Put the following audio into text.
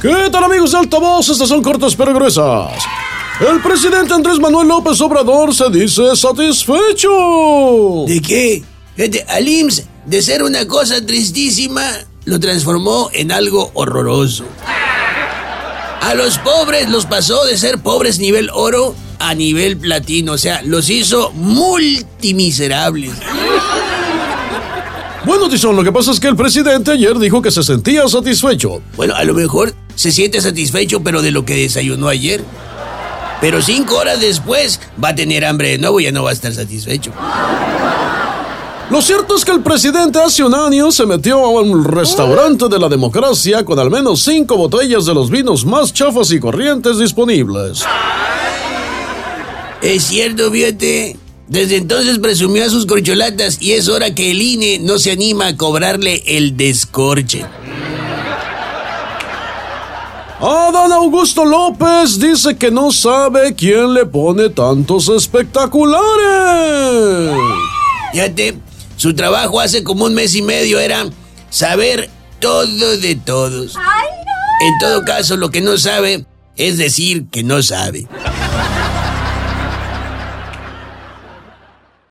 ¿Qué tal amigos de Altavoz? Estas son cortas pero gruesas. El presidente Andrés Manuel López Obrador se dice satisfecho. ¿De qué? Fíjate, al IMSS, de ser una cosa tristísima, lo transformó en algo horroroso. A los pobres los pasó de ser pobres nivel oro a nivel platino, o sea, los hizo multimiserables. Bueno, Tizón, lo que pasa es que el presidente ayer dijo que se sentía satisfecho. Bueno, a lo mejor se siente satisfecho, pero de lo que desayunó ayer. Pero cinco horas después va a tener hambre de nuevo y ya no va a estar satisfecho. Lo cierto es que el presidente hace un año se metió a un restaurante de la democracia con al menos cinco botellas de los vinos más chafas y corrientes disponibles. Es cierto, fíjate. Desde entonces presumió a sus corcholatas y es hora que el INE no se anima a cobrarle el descorche. Adán Augusto López dice que no sabe quién le pone tantos espectaculares. Fíjate, su trabajo hace como un mes y medio era saber todo de todos. En todo caso, lo que no sabe es decir que no sabe.